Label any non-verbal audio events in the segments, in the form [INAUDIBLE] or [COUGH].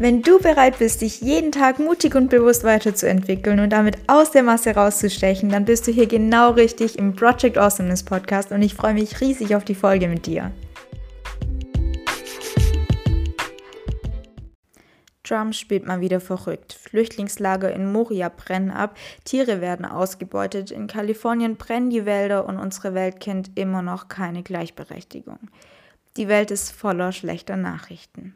Wenn du bereit bist, dich jeden Tag mutig und bewusst weiterzuentwickeln und damit aus der Masse rauszustechen, dann bist du hier genau richtig im Project Awesomeness Podcast und ich freue mich riesig auf die Folge mit dir. Trump spielt mal wieder verrückt. Flüchtlingslager in Moria brennen ab, Tiere werden ausgebeutet, in Kalifornien brennen die Wälder und unsere Welt kennt immer noch keine Gleichberechtigung. Die Welt ist voller schlechter Nachrichten.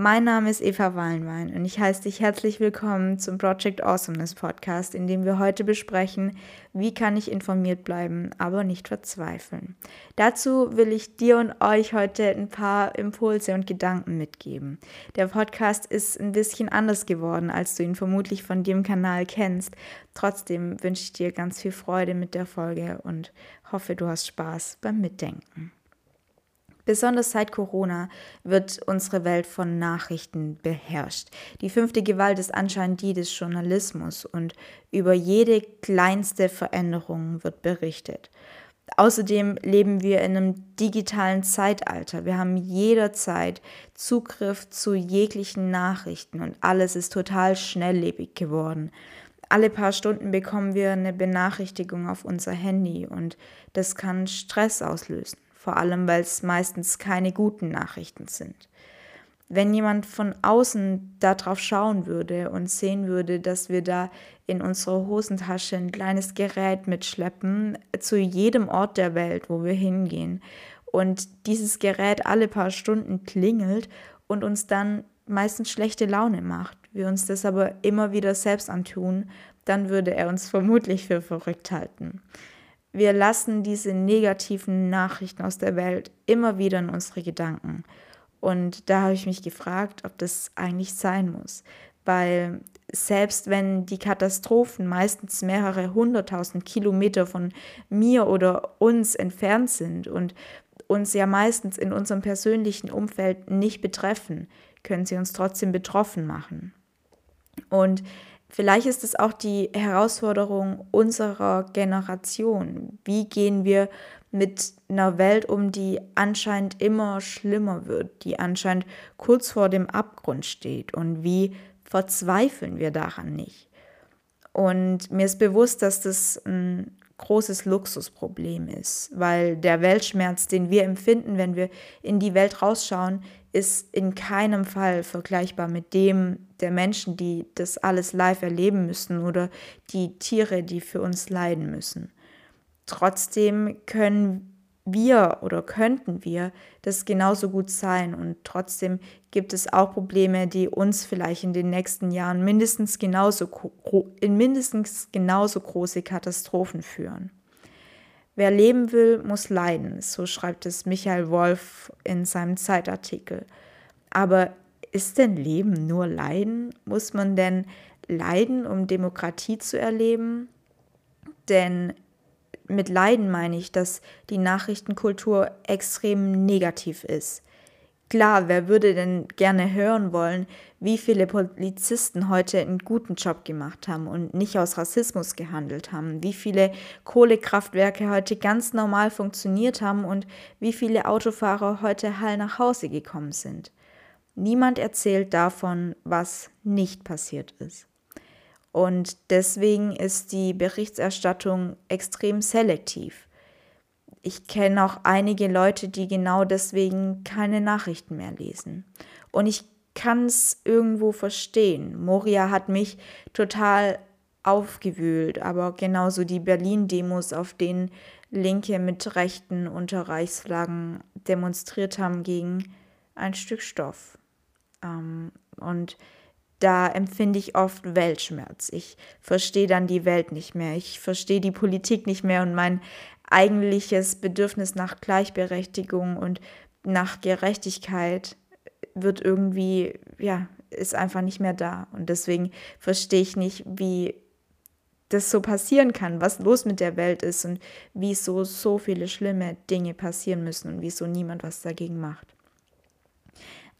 Mein Name ist Eva Wallenwein und ich heiße dich herzlich willkommen zum Project Awesomeness Podcast, in dem wir heute besprechen, wie kann ich informiert bleiben, aber nicht verzweifeln. Dazu will ich dir und euch heute ein paar Impulse und Gedanken mitgeben. Der Podcast ist ein bisschen anders geworden, als du ihn vermutlich von dem Kanal kennst. Trotzdem wünsche ich dir ganz viel Freude mit der Folge und hoffe, du hast Spaß beim Mitdenken. Besonders seit Corona wird unsere Welt von Nachrichten beherrscht. Die fünfte Gewalt ist anscheinend die des Journalismus und über jede kleinste Veränderung wird berichtet. Außerdem leben wir in einem digitalen Zeitalter. Wir haben jederzeit Zugriff zu jeglichen Nachrichten und alles ist total schnelllebig geworden. Alle paar Stunden bekommen wir eine Benachrichtigung auf unser Handy und das kann Stress auslösen vor allem weil es meistens keine guten Nachrichten sind. Wenn jemand von außen darauf schauen würde und sehen würde, dass wir da in unserer Hosentasche ein kleines Gerät mitschleppen zu jedem Ort der Welt, wo wir hingehen, und dieses Gerät alle paar Stunden klingelt und uns dann meistens schlechte Laune macht, wir uns das aber immer wieder selbst antun, dann würde er uns vermutlich für verrückt halten. Wir lassen diese negativen Nachrichten aus der Welt immer wieder in unsere Gedanken. Und da habe ich mich gefragt, ob das eigentlich sein muss. Weil selbst wenn die Katastrophen meistens mehrere hunderttausend Kilometer von mir oder uns entfernt sind und uns ja meistens in unserem persönlichen Umfeld nicht betreffen, können sie uns trotzdem betroffen machen. Und Vielleicht ist es auch die Herausforderung unserer Generation. Wie gehen wir mit einer Welt um, die anscheinend immer schlimmer wird, die anscheinend kurz vor dem Abgrund steht? Und wie verzweifeln wir daran nicht? Und mir ist bewusst, dass das ein großes Luxusproblem ist, weil der Weltschmerz, den wir empfinden, wenn wir in die Welt rausschauen, ist in keinem Fall vergleichbar mit dem der Menschen, die das alles live erleben müssen oder die Tiere, die für uns leiden müssen. Trotzdem können wir oder könnten wir das genauso gut sein und trotzdem gibt es auch Probleme, die uns vielleicht in den nächsten Jahren mindestens genauso in mindestens genauso große Katastrophen führen. Wer leben will, muss leiden, so schreibt es Michael Wolf in seinem Zeitartikel. Aber ist denn Leben nur Leiden? Muss man denn leiden, um Demokratie zu erleben? Denn mit Leiden meine ich, dass die Nachrichtenkultur extrem negativ ist. Klar, wer würde denn gerne hören wollen, wie viele Polizisten heute einen guten Job gemacht haben und nicht aus Rassismus gehandelt haben, wie viele Kohlekraftwerke heute ganz normal funktioniert haben und wie viele Autofahrer heute heil nach Hause gekommen sind. Niemand erzählt davon, was nicht passiert ist. Und deswegen ist die Berichterstattung extrem selektiv. Ich kenne auch einige Leute, die genau deswegen keine Nachrichten mehr lesen. Und ich kann es irgendwo verstehen. Moria hat mich total aufgewühlt, aber genauso die Berlin-Demos, auf denen Linke mit rechten Unterreichsflaggen demonstriert haben gegen ein Stück Stoff. Ähm, und da empfinde ich oft Weltschmerz. Ich verstehe dann die Welt nicht mehr. Ich verstehe die Politik nicht mehr und mein eigentliches Bedürfnis nach Gleichberechtigung und nach Gerechtigkeit wird irgendwie, ja, ist einfach nicht mehr da. Und deswegen verstehe ich nicht, wie das so passieren kann, was los mit der Welt ist und wieso so viele schlimme Dinge passieren müssen und wieso niemand was dagegen macht.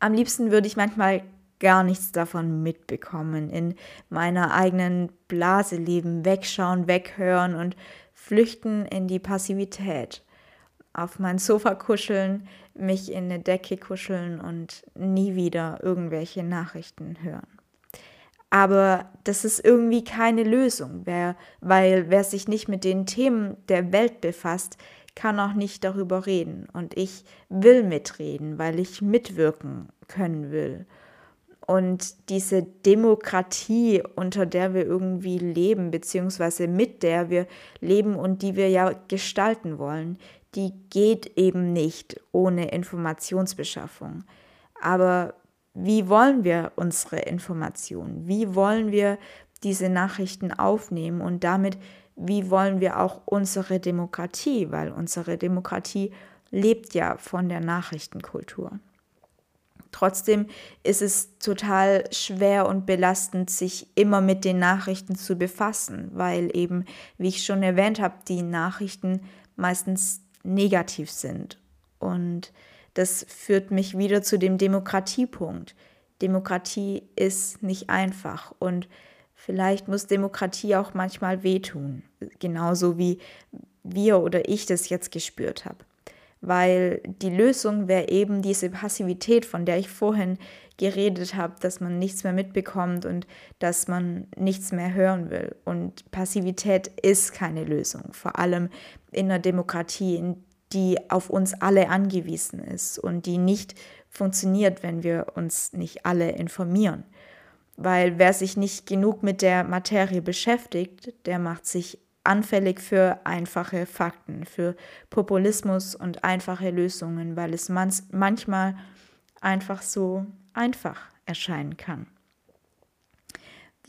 Am liebsten würde ich manchmal gar nichts davon mitbekommen, in meiner eigenen Blase leben, wegschauen, weghören und flüchten in die Passivität. auf mein Sofa kuscheln, mich in eine Decke kuscheln und nie wieder irgendwelche Nachrichten hören. Aber das ist irgendwie keine Lösung, weil wer sich nicht mit den Themen der Welt befasst, kann auch nicht darüber reden. Und ich will mitreden, weil ich mitwirken können will. Und diese Demokratie, unter der wir irgendwie leben, beziehungsweise mit der wir leben und die wir ja gestalten wollen, die geht eben nicht ohne Informationsbeschaffung. Aber wie wollen wir unsere Informationen? Wie wollen wir diese Nachrichten aufnehmen und damit, wie wollen wir auch unsere Demokratie, weil unsere Demokratie lebt ja von der Nachrichtenkultur. Trotzdem ist es total schwer und belastend, sich immer mit den Nachrichten zu befassen, weil eben, wie ich schon erwähnt habe, die Nachrichten meistens negativ sind. Und das führt mich wieder zu dem Demokratiepunkt. Demokratie ist nicht einfach und vielleicht muss Demokratie auch manchmal wehtun, genauso wie wir oder ich das jetzt gespürt habe weil die Lösung wäre eben diese Passivität, von der ich vorhin geredet habe, dass man nichts mehr mitbekommt und dass man nichts mehr hören will. Und Passivität ist keine Lösung, vor allem in einer Demokratie, die auf uns alle angewiesen ist und die nicht funktioniert, wenn wir uns nicht alle informieren. Weil wer sich nicht genug mit der Materie beschäftigt, der macht sich anfällig für einfache Fakten, für Populismus und einfache Lösungen, weil es manchmal einfach so einfach erscheinen kann.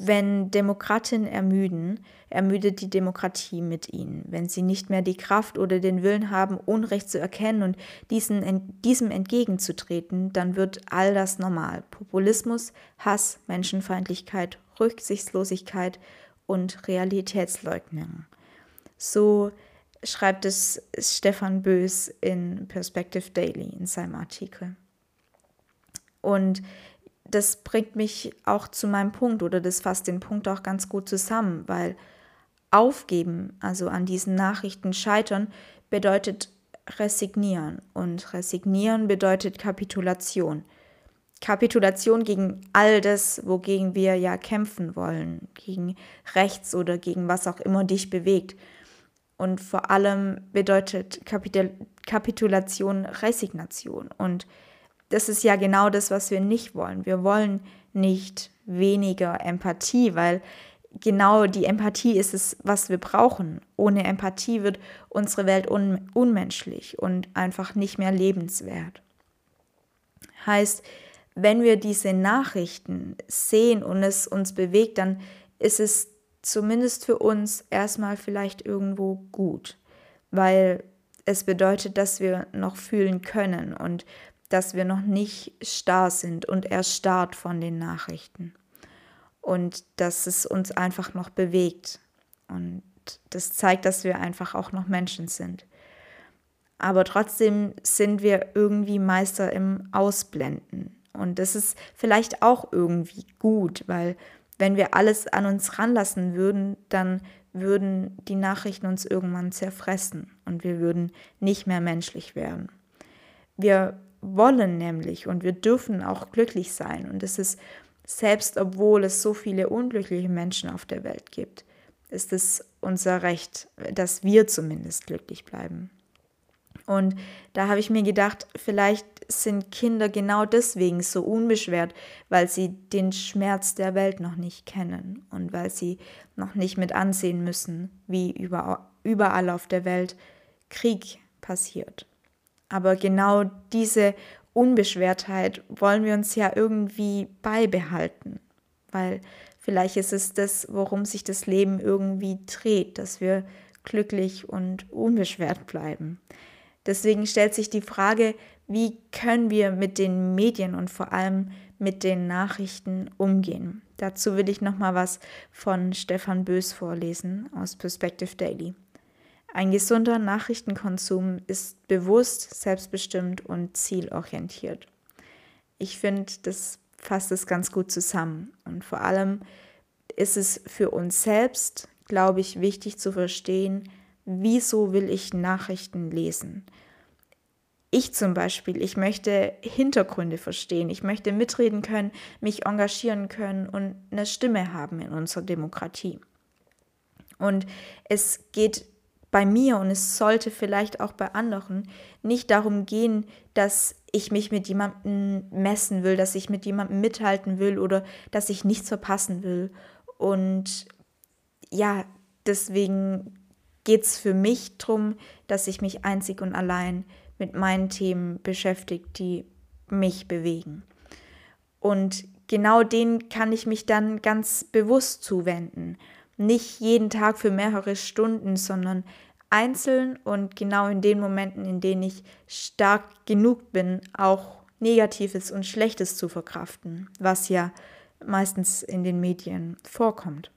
Wenn Demokratinnen ermüden, ermüdet die Demokratie mit ihnen. Wenn sie nicht mehr die Kraft oder den Willen haben, Unrecht zu erkennen und diesen, diesem entgegenzutreten, dann wird all das normal. Populismus, Hass, Menschenfeindlichkeit, Rücksichtslosigkeit und Realitätsleugnung. So schreibt es Stefan Bös in Perspective Daily in seinem Artikel. Und das bringt mich auch zu meinem Punkt oder das fasst den Punkt auch ganz gut zusammen, weil aufgeben, also an diesen Nachrichten scheitern, bedeutet resignieren und resignieren bedeutet Kapitulation. Kapitulation gegen all das, wogegen wir ja kämpfen wollen, gegen rechts oder gegen was auch immer dich bewegt. Und vor allem bedeutet Kapitul Kapitulation Resignation. Und das ist ja genau das, was wir nicht wollen. Wir wollen nicht weniger Empathie, weil genau die Empathie ist es, was wir brauchen. Ohne Empathie wird unsere Welt un unmenschlich und einfach nicht mehr lebenswert. Heißt, wenn wir diese Nachrichten sehen und es uns bewegt, dann ist es zumindest für uns erstmal vielleicht irgendwo gut, weil es bedeutet, dass wir noch fühlen können und dass wir noch nicht starr sind und erstarrt von den Nachrichten und dass es uns einfach noch bewegt und das zeigt, dass wir einfach auch noch Menschen sind. Aber trotzdem sind wir irgendwie Meister im Ausblenden. Und das ist vielleicht auch irgendwie gut, weil wenn wir alles an uns ranlassen würden, dann würden die Nachrichten uns irgendwann zerfressen und wir würden nicht mehr menschlich werden. Wir wollen nämlich und wir dürfen auch glücklich sein und es ist selbst obwohl es so viele unglückliche Menschen auf der Welt gibt, ist es unser Recht, dass wir zumindest glücklich bleiben. Und da habe ich mir gedacht, vielleicht sind Kinder genau deswegen so unbeschwert, weil sie den Schmerz der Welt noch nicht kennen und weil sie noch nicht mit ansehen müssen, wie überall auf der Welt Krieg passiert. Aber genau diese Unbeschwertheit wollen wir uns ja irgendwie beibehalten, weil vielleicht ist es das, worum sich das Leben irgendwie dreht, dass wir glücklich und unbeschwert bleiben. Deswegen stellt sich die Frage, wie können wir mit den Medien und vor allem mit den Nachrichten umgehen. Dazu will ich nochmal was von Stefan Bös vorlesen aus Perspective Daily. Ein gesunder Nachrichtenkonsum ist bewusst, selbstbestimmt und zielorientiert. Ich finde, das fasst es ganz gut zusammen. Und vor allem ist es für uns selbst, glaube ich, wichtig zu verstehen, wieso will ich Nachrichten lesen? Ich zum Beispiel, ich möchte Hintergründe verstehen, ich möchte mitreden können, mich engagieren können und eine Stimme haben in unserer Demokratie. Und es geht bei mir und es sollte vielleicht auch bei anderen nicht darum gehen, dass ich mich mit jemandem messen will, dass ich mit jemandem mithalten will oder dass ich nichts verpassen will. Und ja, deswegen geht es für mich darum, dass ich mich einzig und allein mit meinen Themen beschäftige, die mich bewegen. Und genau denen kann ich mich dann ganz bewusst zuwenden. Nicht jeden Tag für mehrere Stunden, sondern einzeln und genau in den Momenten, in denen ich stark genug bin, auch Negatives und Schlechtes zu verkraften, was ja meistens in den Medien vorkommt.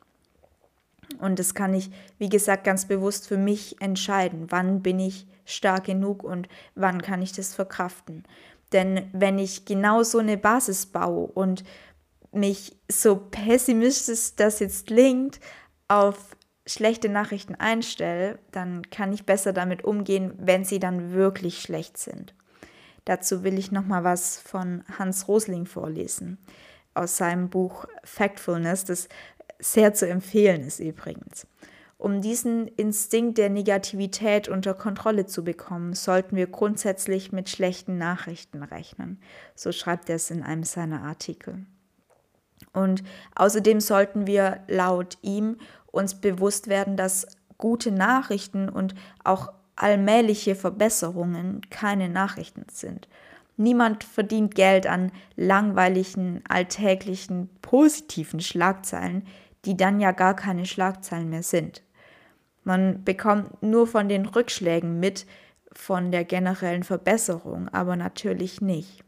Und das kann ich, wie gesagt, ganz bewusst für mich entscheiden, wann bin ich stark genug und wann kann ich das verkraften. Denn wenn ich genau so eine Basis baue und mich so pessimistisch das jetzt klingt, auf schlechte Nachrichten einstelle, dann kann ich besser damit umgehen, wenn sie dann wirklich schlecht sind. Dazu will ich noch mal was von Hans Rosling vorlesen aus seinem Buch Factfulness, das sehr zu empfehlen ist übrigens. Um diesen Instinkt der Negativität unter Kontrolle zu bekommen, sollten wir grundsätzlich mit schlechten Nachrichten rechnen. So schreibt er es in einem seiner Artikel. Und außerdem sollten wir laut ihm uns bewusst werden, dass gute Nachrichten und auch allmähliche Verbesserungen keine Nachrichten sind. Niemand verdient Geld an langweiligen, alltäglichen, positiven Schlagzeilen, die dann ja gar keine Schlagzeilen mehr sind. Man bekommt nur von den Rückschlägen mit, von der generellen Verbesserung, aber natürlich nicht.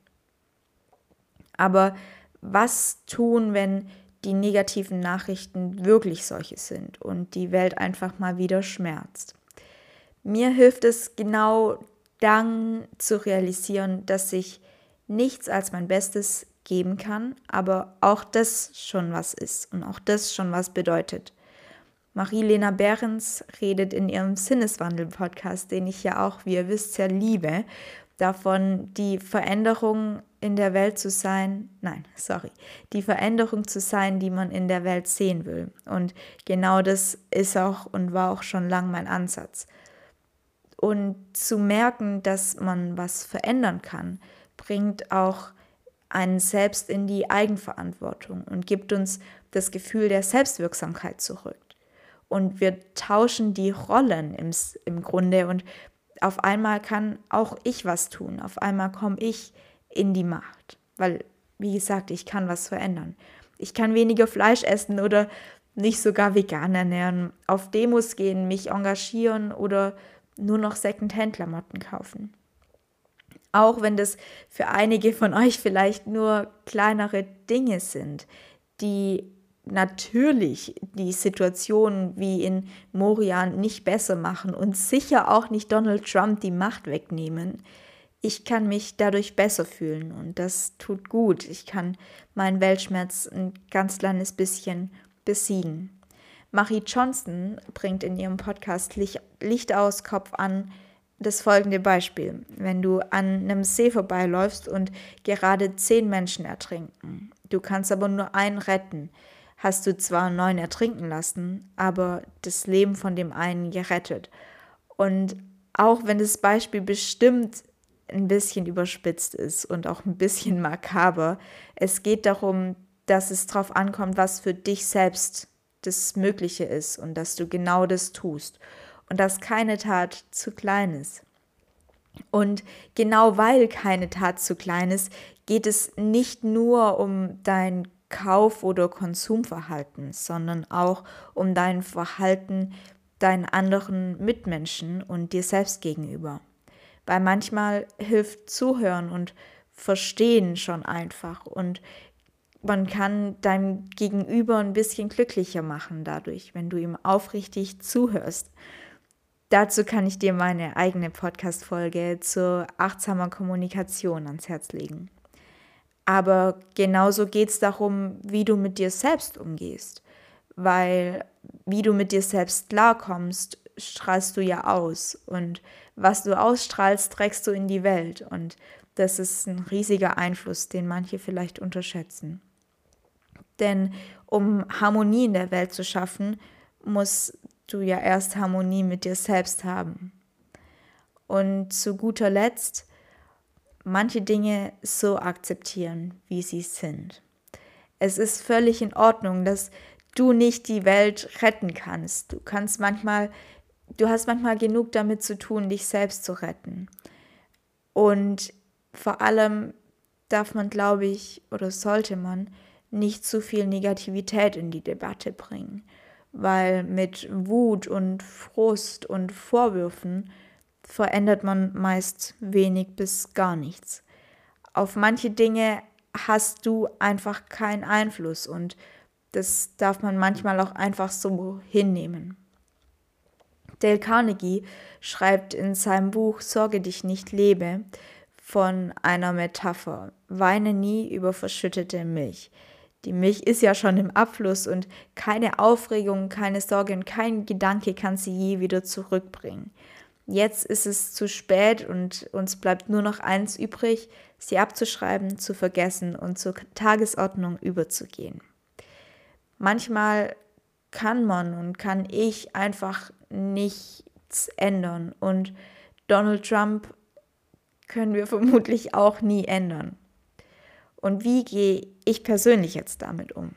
Aber was tun, wenn die negativen Nachrichten wirklich solche sind und die Welt einfach mal wieder schmerzt. Mir hilft es genau dann zu realisieren, dass ich nichts als mein Bestes geben kann, aber auch das schon was ist und auch das schon was bedeutet. Marie-Lena Behrens redet in ihrem Sinneswandel-Podcast, den ich ja auch, wie ihr wisst, sehr liebe, davon, die Veränderung in der Welt zu sein, nein, sorry, die Veränderung zu sein, die man in der Welt sehen will. Und genau das ist auch und war auch schon lang mein Ansatz. Und zu merken, dass man was verändern kann, bringt auch einen selbst in die Eigenverantwortung und gibt uns das Gefühl der Selbstwirksamkeit zurück. Und wir tauschen die Rollen im, im Grunde und auf einmal kann auch ich was tun. Auf einmal komme ich in die Macht. Weil, wie gesagt, ich kann was verändern. Ich kann weniger Fleisch essen oder nicht sogar vegan ernähren, auf Demos gehen, mich engagieren oder nur noch Second-Hand-Klamotten kaufen. Auch wenn das für einige von euch vielleicht nur kleinere Dinge sind, die natürlich die Situation wie in Moria nicht besser machen und sicher auch nicht Donald Trump die Macht wegnehmen. Ich kann mich dadurch besser fühlen und das tut gut. Ich kann meinen Weltschmerz ein ganz kleines bisschen besiegen. Marie Johnson bringt in ihrem Podcast Licht, Licht aus, Kopf an das folgende Beispiel. Wenn du an einem See vorbeiläufst und gerade zehn Menschen ertrinken, du kannst aber nur einen retten, hast du zwar neun ertrinken lassen, aber das Leben von dem einen gerettet. Und auch wenn das Beispiel bestimmt ein bisschen überspitzt ist und auch ein bisschen [LAUGHS] makaber, es geht darum, dass es darauf ankommt, was für dich selbst das Mögliche ist und dass du genau das tust und dass keine Tat zu klein ist. Und genau weil keine Tat zu klein ist, geht es nicht nur um dein Kauf- oder Konsumverhalten, sondern auch um dein Verhalten deinen anderen Mitmenschen und dir selbst gegenüber. Weil manchmal hilft Zuhören und Verstehen schon einfach und man kann deinem Gegenüber ein bisschen glücklicher machen dadurch, wenn du ihm aufrichtig zuhörst. Dazu kann ich dir meine eigene Podcast-Folge zur achtsamer Kommunikation ans Herz legen. Aber genauso geht es darum, wie du mit dir selbst umgehst. Weil wie du mit dir selbst klarkommst, strahlst du ja aus. Und was du ausstrahlst, trägst du in die Welt. Und das ist ein riesiger Einfluss, den manche vielleicht unterschätzen. Denn um Harmonie in der Welt zu schaffen, musst du ja erst Harmonie mit dir selbst haben. Und zu guter Letzt, manche Dinge so akzeptieren, wie sie sind. Es ist völlig in Ordnung, dass du nicht die Welt retten kannst. Du kannst manchmal, du hast manchmal genug damit zu tun, dich selbst zu retten. Und vor allem darf man, glaube ich, oder sollte man nicht zu viel Negativität in die Debatte bringen, weil mit Wut und Frust und Vorwürfen verändert man meist wenig bis gar nichts. Auf manche Dinge hast du einfach keinen Einfluss und das darf man manchmal auch einfach so hinnehmen. Dale Carnegie schreibt in seinem Buch Sorge dich nicht lebe von einer Metapher. Weine nie über verschüttete Milch. Die Milch ist ja schon im Abfluss und keine Aufregung, keine Sorge und kein Gedanke kann sie je wieder zurückbringen. Jetzt ist es zu spät und uns bleibt nur noch eins übrig, sie abzuschreiben, zu vergessen und zur Tagesordnung überzugehen. Manchmal kann man und kann ich einfach nichts ändern und Donald Trump können wir vermutlich auch nie ändern. Und wie gehe ich persönlich jetzt damit um?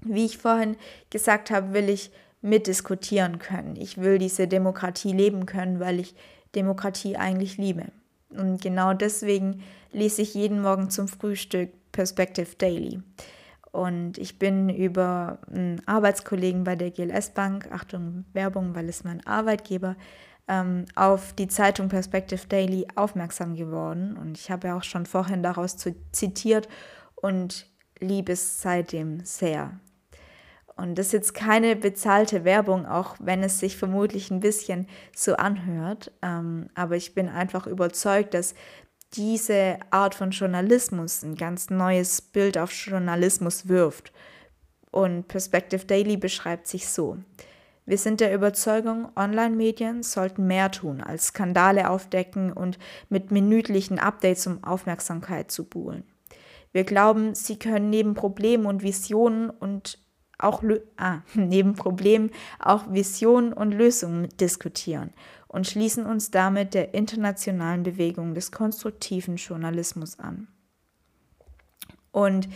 Wie ich vorhin gesagt habe, will ich mitdiskutieren können. Ich will diese Demokratie leben können, weil ich Demokratie eigentlich liebe. Und genau deswegen lese ich jeden Morgen zum Frühstück Perspective Daily. Und ich bin über einen Arbeitskollegen bei der GLS Bank, Achtung Werbung, weil es mein Arbeitgeber, ähm, auf die Zeitung Perspective Daily aufmerksam geworden. Und ich habe ja auch schon vorhin daraus zitiert und liebe es seitdem sehr. Und das ist jetzt keine bezahlte Werbung, auch wenn es sich vermutlich ein bisschen so anhört. Ähm, aber ich bin einfach überzeugt, dass diese Art von Journalismus ein ganz neues Bild auf Journalismus wirft. Und Perspective Daily beschreibt sich so. Wir sind der Überzeugung, Online-Medien sollten mehr tun, als Skandale aufdecken und mit minütlichen Updates um Aufmerksamkeit zu buhlen. Wir glauben, sie können neben Problemen und Visionen und auch ah, [LAUGHS] neben Problemen auch Visionen und Lösungen diskutieren und schließen uns damit der internationalen Bewegung des konstruktiven Journalismus an. Und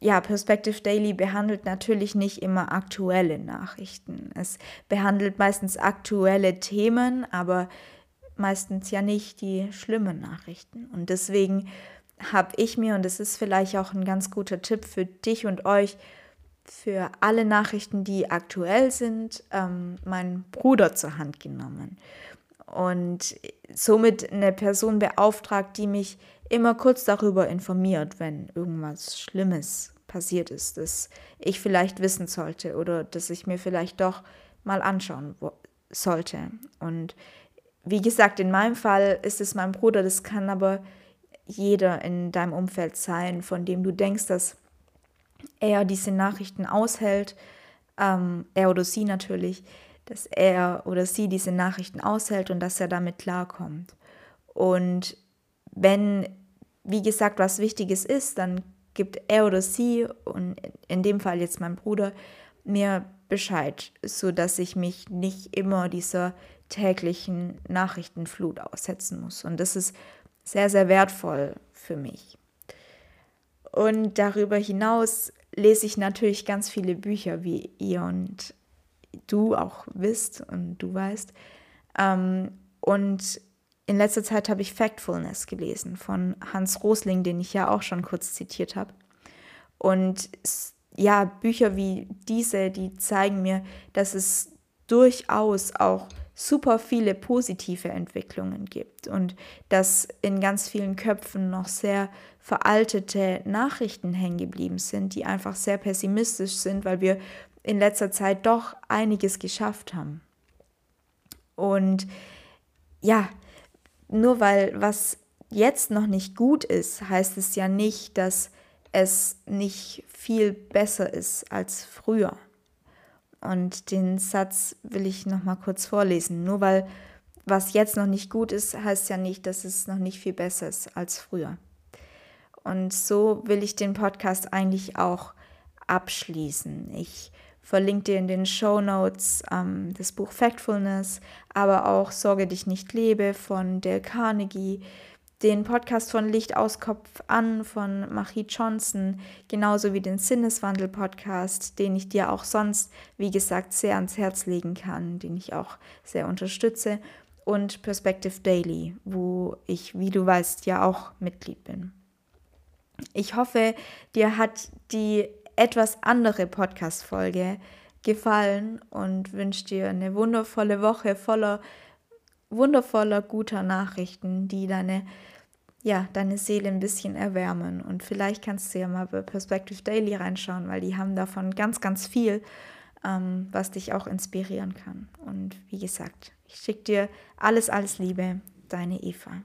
ja, Perspective Daily behandelt natürlich nicht immer aktuelle Nachrichten. Es behandelt meistens aktuelle Themen, aber meistens ja nicht die schlimmen Nachrichten. Und deswegen habe ich mir, und das ist vielleicht auch ein ganz guter Tipp für dich und euch, für alle Nachrichten, die aktuell sind, ähm, meinen Bruder zur Hand genommen und somit eine Person beauftragt, die mich immer kurz darüber informiert, wenn irgendwas Schlimmes passiert ist, das ich vielleicht wissen sollte oder das ich mir vielleicht doch mal anschauen sollte. Und wie gesagt, in meinem Fall ist es mein Bruder, das kann aber jeder in deinem Umfeld sein, von dem du denkst, dass er diese Nachrichten aushält, ähm, er oder sie natürlich, dass er oder sie diese Nachrichten aushält und dass er damit klarkommt. Und wenn, wie gesagt, was Wichtiges ist, dann gibt er oder sie, und in dem Fall jetzt mein Bruder, mir Bescheid, sodass ich mich nicht immer dieser täglichen Nachrichtenflut aussetzen muss. Und das ist sehr, sehr wertvoll für mich. Und darüber hinaus lese ich natürlich ganz viele Bücher, wie ihr und du auch wisst und du weißt. Ähm, und in letzter Zeit habe ich Factfulness gelesen von Hans Rosling, den ich ja auch schon kurz zitiert habe. Und ja, Bücher wie diese, die zeigen mir, dass es durchaus auch super viele positive Entwicklungen gibt und dass in ganz vielen Köpfen noch sehr veraltete Nachrichten hängen geblieben sind, die einfach sehr pessimistisch sind, weil wir in letzter Zeit doch einiges geschafft haben. Und ja, nur weil was jetzt noch nicht gut ist, heißt es ja nicht, dass es nicht viel besser ist als früher. Und den Satz will ich noch mal kurz vorlesen. Nur weil was jetzt noch nicht gut ist, heißt ja nicht, dass es noch nicht viel besser ist als früher. Und so will ich den Podcast eigentlich auch abschließen. Ich verlinke dir in den Show Notes ähm, das Buch Factfulness, aber auch Sorge dich nicht lebe von Dale Carnegie, den Podcast von Licht aus Kopf an von Marie Johnson, genauso wie den Sinneswandel-Podcast, den ich dir auch sonst, wie gesagt, sehr ans Herz legen kann, den ich auch sehr unterstütze, und Perspective Daily, wo ich, wie du weißt, ja auch Mitglied bin. Ich hoffe, dir hat die etwas andere Podcast-Folge gefallen und wünsche dir eine wundervolle Woche voller wundervoller guter Nachrichten, die deine ja, deine Seele ein bisschen erwärmen. Und vielleicht kannst du ja mal bei Perspective Daily reinschauen, weil die haben davon ganz, ganz viel, ähm, was dich auch inspirieren kann. Und wie gesagt, ich schicke dir alles, alles Liebe, deine Eva.